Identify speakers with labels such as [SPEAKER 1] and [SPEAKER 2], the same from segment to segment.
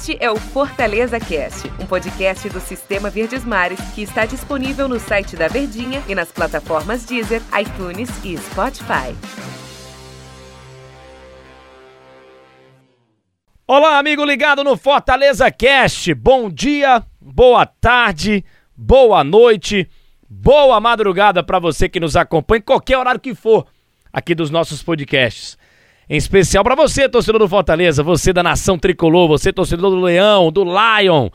[SPEAKER 1] Este é o Fortaleza Cast, um podcast do Sistema Verdes Mares que está disponível no site da Verdinha e nas plataformas Deezer, iTunes e Spotify.
[SPEAKER 2] Olá, amigo ligado no Fortaleza Cast. Bom dia, boa tarde, boa noite, boa madrugada para você que nos acompanha em qualquer horário que for aqui dos nossos podcasts. Em especial para você, torcedor do Fortaleza, você da nação tricolor, você torcedor do Leão, do Lion.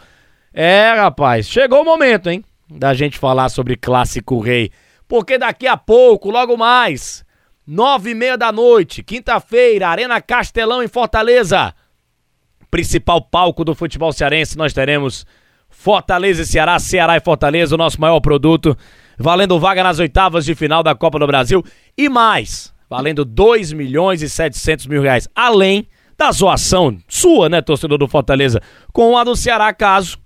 [SPEAKER 2] É, rapaz, chegou o momento, hein, da gente falar sobre Clássico Rei. Porque daqui a pouco, logo mais, nove e meia da noite, quinta-feira, Arena Castelão em Fortaleza. Principal palco do futebol cearense, nós teremos Fortaleza e Ceará, Ceará e Fortaleza, o nosso maior produto, valendo vaga nas oitavas de final da Copa do Brasil e mais valendo 2 milhões e 700 mil reais, além da zoação sua, né, torcedor do Fortaleza, com a do Ceará, caso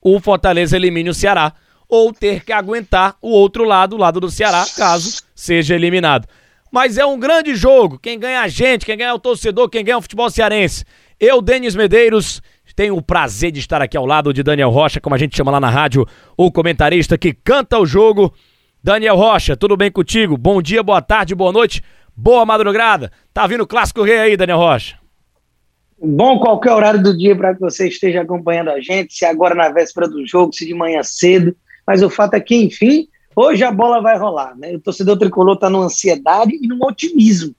[SPEAKER 2] o Fortaleza elimine o Ceará, ou ter que aguentar o outro lado, o lado do Ceará, caso seja eliminado. Mas é um grande jogo, quem ganha a gente, quem ganha é o torcedor, quem ganha é o futebol cearense. Eu, Denis Medeiros, tenho o prazer de estar aqui ao lado de Daniel Rocha, como a gente chama lá na rádio, o comentarista que canta o jogo Daniel Rocha, tudo bem contigo? Bom dia, boa tarde, boa noite, boa madrugada. Tá vindo o Clássico Rei aí, Daniel Rocha?
[SPEAKER 3] Bom qualquer horário do dia para que você esteja acompanhando a gente, se agora na véspera do jogo, se de manhã cedo. Mas o fato é que, enfim, hoje a bola vai rolar. Né? O torcedor tricolor está numa ansiedade e num otimismo,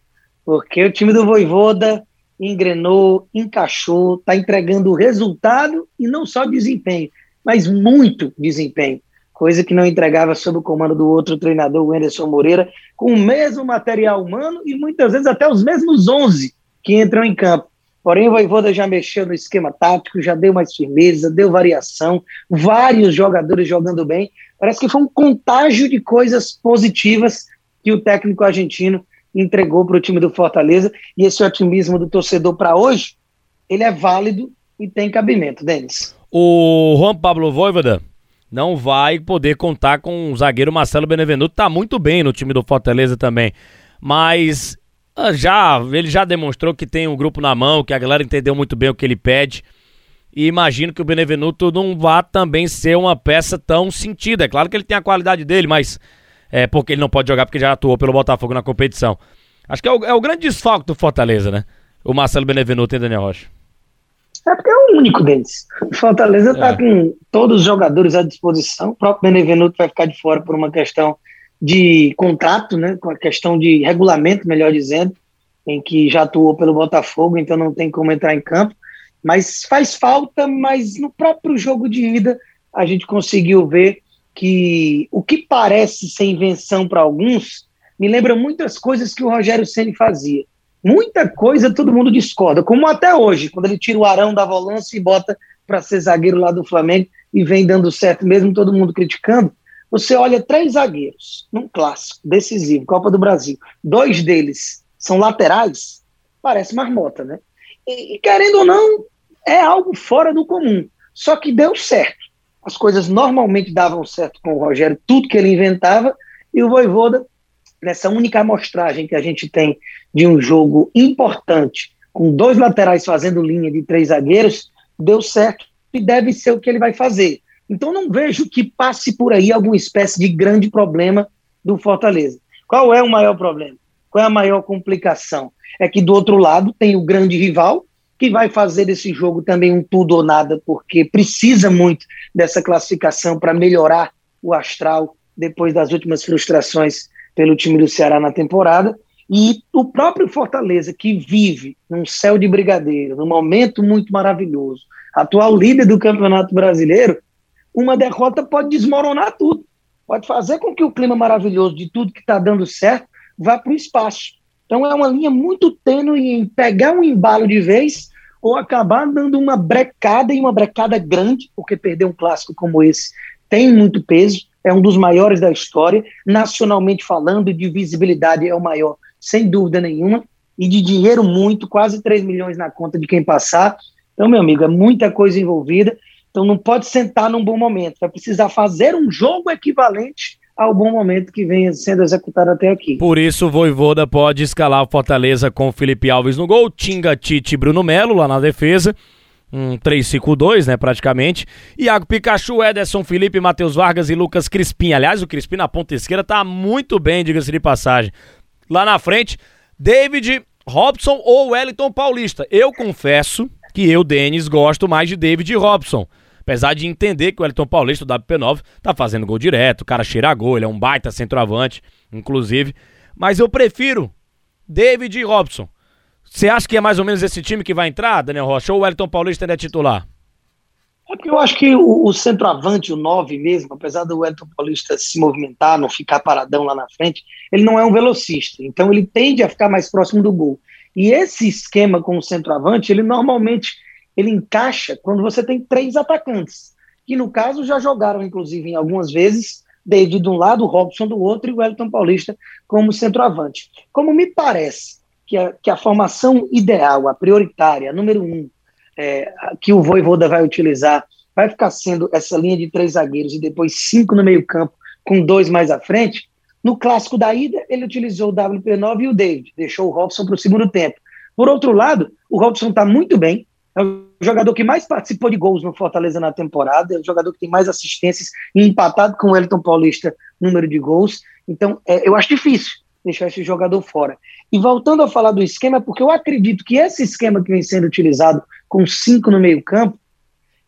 [SPEAKER 3] porque o time do Voivoda engrenou, encaixou, está entregando resultado e não só desempenho, mas muito desempenho coisa que não entregava sob o comando do outro treinador, o Anderson Moreira, com o mesmo material humano e muitas vezes até os mesmos 11 que entram em campo. Porém, o Voivoda já mexeu no esquema tático, já deu mais firmeza, deu variação, vários jogadores jogando bem. Parece que foi um contágio de coisas positivas que o técnico argentino entregou para o time do Fortaleza. E esse otimismo do torcedor para hoje, ele é válido e tem cabimento, Denis.
[SPEAKER 2] O Juan Pablo Voivoda, não vai poder contar com o zagueiro Marcelo Benevenuto, tá muito bem no time do Fortaleza também. Mas ah, já ele já demonstrou que tem um grupo na mão, que a galera entendeu muito bem o que ele pede. E imagino que o Benevenuto não vá também ser uma peça tão sentida. É claro que ele tem a qualidade dele, mas é porque ele não pode jogar porque já atuou pelo Botafogo na competição. Acho que é o, é o grande desfalque do Fortaleza, né? O Marcelo Benevenuto e Daniel Rocha.
[SPEAKER 3] É porque é o único deles. O Fortaleza está é. com todos os jogadores à disposição. O próprio Benevenuto vai ficar de fora por uma questão de contrato, né? Com a questão de regulamento, melhor dizendo, em que já atuou pelo Botafogo, então não tem como entrar em campo. Mas faz falta, mas no próprio jogo de ida a gente conseguiu ver que o que parece ser invenção para alguns me lembra muitas coisas que o Rogério Ceni fazia. Muita coisa todo mundo discorda, como até hoje, quando ele tira o Arão da volância e bota para ser zagueiro lá do Flamengo e vem dando certo, mesmo todo mundo criticando. Você olha três zagueiros num clássico decisivo, Copa do Brasil. Dois deles são laterais, parece marmota, né? E, querendo ou não, é algo fora do comum. Só que deu certo. As coisas normalmente davam certo com o Rogério, tudo que ele inventava, e o Voivoda nessa única amostragem que a gente tem de um jogo importante, com dois laterais fazendo linha de três zagueiros, deu certo e deve ser o que ele vai fazer. Então não vejo que passe por aí alguma espécie de grande problema do Fortaleza. Qual é o maior problema? Qual é a maior complicação? É que do outro lado tem o grande rival, que vai fazer desse jogo também um tudo ou nada, porque precisa muito dessa classificação para melhorar o astral depois das últimas frustrações pelo time do Ceará na temporada. E o próprio Fortaleza, que vive num céu de brigadeiro, num momento muito maravilhoso, atual líder do Campeonato Brasileiro, uma derrota pode desmoronar tudo. Pode fazer com que o clima maravilhoso de tudo que está dando certo vá para o espaço. Então é uma linha muito tênue em pegar um embalo de vez ou acabar dando uma brecada e uma brecada grande, porque perder um clássico como esse tem muito peso é um dos maiores da história, nacionalmente falando, de visibilidade é o maior, sem dúvida nenhuma, e de dinheiro muito, quase 3 milhões na conta de quem passar. Então, meu amigo, é muita coisa envolvida, então não pode sentar num bom momento, vai precisar fazer um jogo equivalente ao bom momento que vem sendo executado até aqui.
[SPEAKER 2] Por isso, o Voivoda pode escalar o Fortaleza com Felipe Alves no gol, Tinga, Tite e Bruno Melo lá na defesa, um 3-5-2, né, praticamente. Iago Pikachu, Ederson Felipe, Matheus Vargas e Lucas Crispim. Aliás, o Crispim na ponta esquerda tá muito bem, diga-se de passagem. Lá na frente, David, Robson ou Wellington Paulista. Eu confesso que eu, Denis, gosto mais de David Robson. Apesar de entender que o Wellington Paulista, do WP9, tá fazendo gol direto, o cara cheira gol, ele é um baita centroavante, inclusive. Mas eu prefiro David Robson. Você acha que é mais ou menos esse time que vai entrar, Daniel Rocha, ou o Wellington Paulista ainda é titular?
[SPEAKER 3] É porque eu acho que o, o centroavante, o 9 mesmo, apesar do Wellington Paulista se movimentar, não ficar paradão lá na frente, ele não é um velocista. Então ele tende a ficar mais próximo do gol. E esse esquema com o centroavante, ele normalmente ele encaixa quando você tem três atacantes, que no caso já jogaram, inclusive, em algumas vezes, David de um lado, o Robson do outro e o Wellington Paulista como centroavante. Como me parece que a, que a formação ideal, a prioritária, a número um, é, que o Voivoda vai utilizar, vai ficar sendo essa linha de três zagueiros e depois cinco no meio campo, com dois mais à frente. No clássico da ida, ele utilizou o WP9 e o David, deixou o Robson para o segundo tempo. Por outro lado, o Robson está muito bem, é o jogador que mais participou de gols no Fortaleza na temporada, é o jogador que tem mais assistências e empatado com o Elton Paulista número de gols. Então, é, eu acho difícil deixar esse jogador fora. E voltando a falar do esquema, porque eu acredito que esse esquema que vem sendo utilizado com cinco no meio-campo,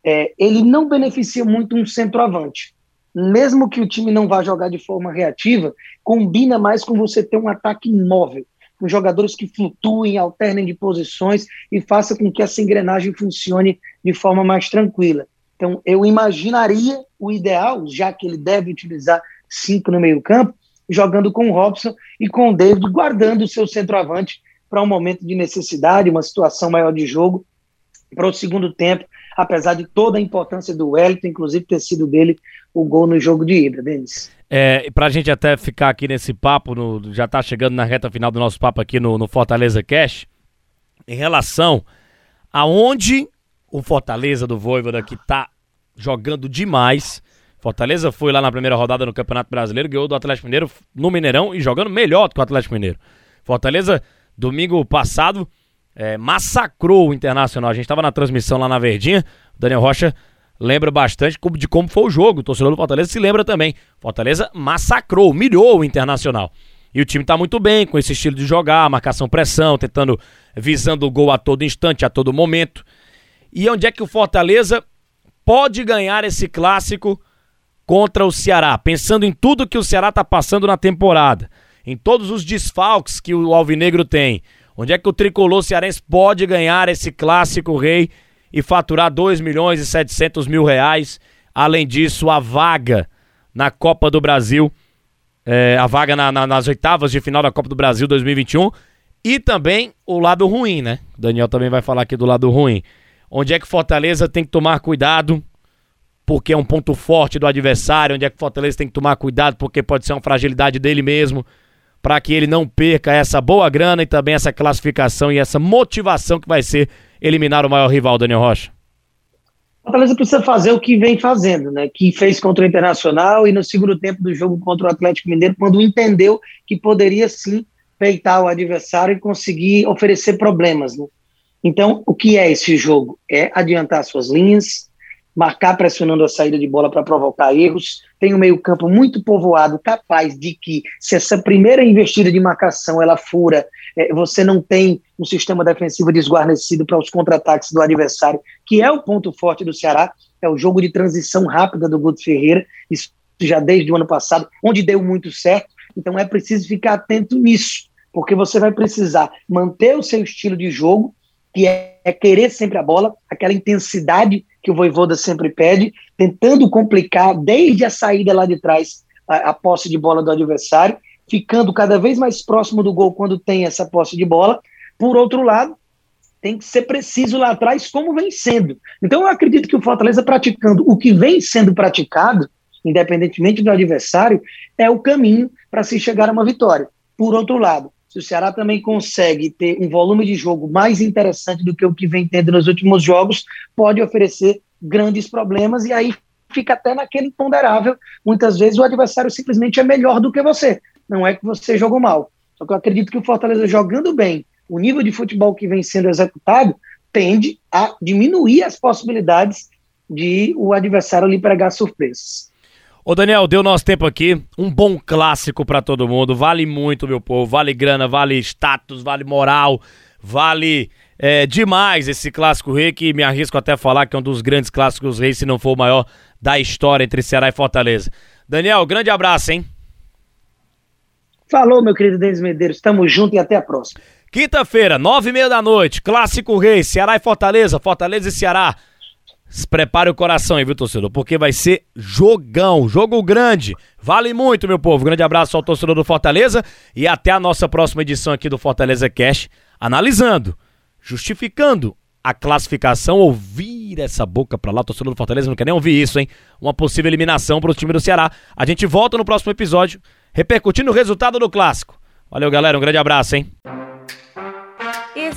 [SPEAKER 3] é, ele não beneficia muito um centroavante. Mesmo que o time não vá jogar de forma reativa, combina mais com você ter um ataque imóvel, com jogadores que flutuem, alternem de posições e faça com que essa engrenagem funcione de forma mais tranquila. Então, eu imaginaria o ideal, já que ele deve utilizar cinco no meio-campo, jogando com o Robson e com o David, guardando o seu centroavante para um momento de necessidade, uma situação maior de jogo, para o segundo tempo, apesar de toda a importância do Wellington, inclusive ter sido dele o gol no jogo de ida, Denis.
[SPEAKER 2] É, para a gente até ficar aqui nesse papo, no, já está chegando na reta final do nosso papo aqui no, no Fortaleza Cash, em relação aonde o Fortaleza do Voivoda que está jogando demais, Fortaleza foi lá na primeira rodada no Campeonato Brasileiro, ganhou do Atlético Mineiro no Mineirão e jogando melhor do que o Atlético Mineiro. Fortaleza, domingo passado, é, massacrou o Internacional. A gente estava na transmissão lá na Verdinha. O Daniel Rocha lembra bastante de como foi o jogo. O torcedor do Fortaleza se lembra também. Fortaleza massacrou, humilhou o Internacional. E o time está muito bem com esse estilo de jogar, marcação pressão, tentando, visando o gol a todo instante, a todo momento. E onde é que o Fortaleza pode ganhar esse clássico? Contra o Ceará, pensando em tudo que o Ceará está passando na temporada, em todos os desfalques que o Alvinegro tem, onde é que o tricolor cearense pode ganhar esse clássico rei e faturar 2 milhões e 700 mil reais? Além disso, a vaga na Copa do Brasil, é, a vaga na, na, nas oitavas de final da Copa do Brasil 2021 e também o lado ruim, né? O Daniel também vai falar aqui do lado ruim. Onde é que Fortaleza tem que tomar cuidado porque é um ponto forte do adversário, onde é que o Fortaleza tem que tomar cuidado, porque pode ser uma fragilidade dele mesmo, para que ele não perca essa boa grana e também essa classificação e essa motivação que vai ser eliminar o maior rival, Daniel Rocha.
[SPEAKER 3] O Fortaleza precisa fazer o que vem fazendo, né? Que fez contra o Internacional e no segundo tempo do jogo contra o Atlético Mineiro, quando entendeu que poderia sim peitar o adversário e conseguir oferecer problemas, né? Então, o que é esse jogo? É adiantar suas linhas, marcar pressionando a saída de bola para provocar erros. Tem um meio-campo muito povoado, capaz de que, se essa primeira investida de marcação ela fura, é, você não tem um sistema defensivo desguarnecido para os contra-ataques do adversário, que é o ponto forte do Ceará, é o jogo de transição rápida do Guto Ferreira, isso já desde o ano passado, onde deu muito certo. Então é preciso ficar atento nisso, porque você vai precisar manter o seu estilo de jogo, que é, é querer sempre a bola, aquela intensidade que o Voivoda sempre pede, tentando complicar desde a saída lá de trás a, a, posse de bola do adversário, ficando cada vez mais próximo do gol quando tem essa posse de bola. Por outro lado, tem que ser preciso lá atrás, como vem sendo. Então, eu acredito que o Fortaleza, praticando o que vem sendo praticado, independentemente do adversário, é o caminho para se chegar a uma vitória. Por outro lado, se o Ceará também consegue ter um volume de jogo mais interessante do que o que vem tendo nos últimos jogos, pode oferecer grandes problemas e aí fica até naquele imponderável. Muitas vezes o adversário simplesmente é melhor do que você. Não é que você jogou mal. Só que eu acredito que o Fortaleza jogando bem, o nível de futebol que vem sendo executado, tende a diminuir as possibilidades de o adversário lhe pregar surpresas.
[SPEAKER 2] Ô Daniel, deu nosso tempo aqui. Um bom clássico para todo mundo. Vale muito, meu povo. Vale grana, vale status, vale moral, vale é, demais esse clássico rei que me arrisco até a falar que é um dos grandes clássicos reis, se não for o maior da história entre Ceará e Fortaleza. Daniel, grande abraço, hein?
[SPEAKER 3] Falou, meu querido Denis Medeiros. Tamo junto e até a próxima.
[SPEAKER 2] Quinta-feira, nove e meia da noite, Clássico Rei, Ceará e Fortaleza, Fortaleza e Ceará. Prepare o coração aí, viu, torcedor? Porque vai ser jogão, jogo grande. Vale muito, meu povo. Grande abraço ao torcedor do Fortaleza e até a nossa próxima edição aqui do Fortaleza Cash, analisando, justificando a classificação. Ouvir essa boca pra lá, torcedor do Fortaleza, não quer nem ouvir isso, hein? Uma possível eliminação pro time do Ceará. A gente volta no próximo episódio, repercutindo o resultado do clássico. Valeu, galera. Um grande abraço, hein?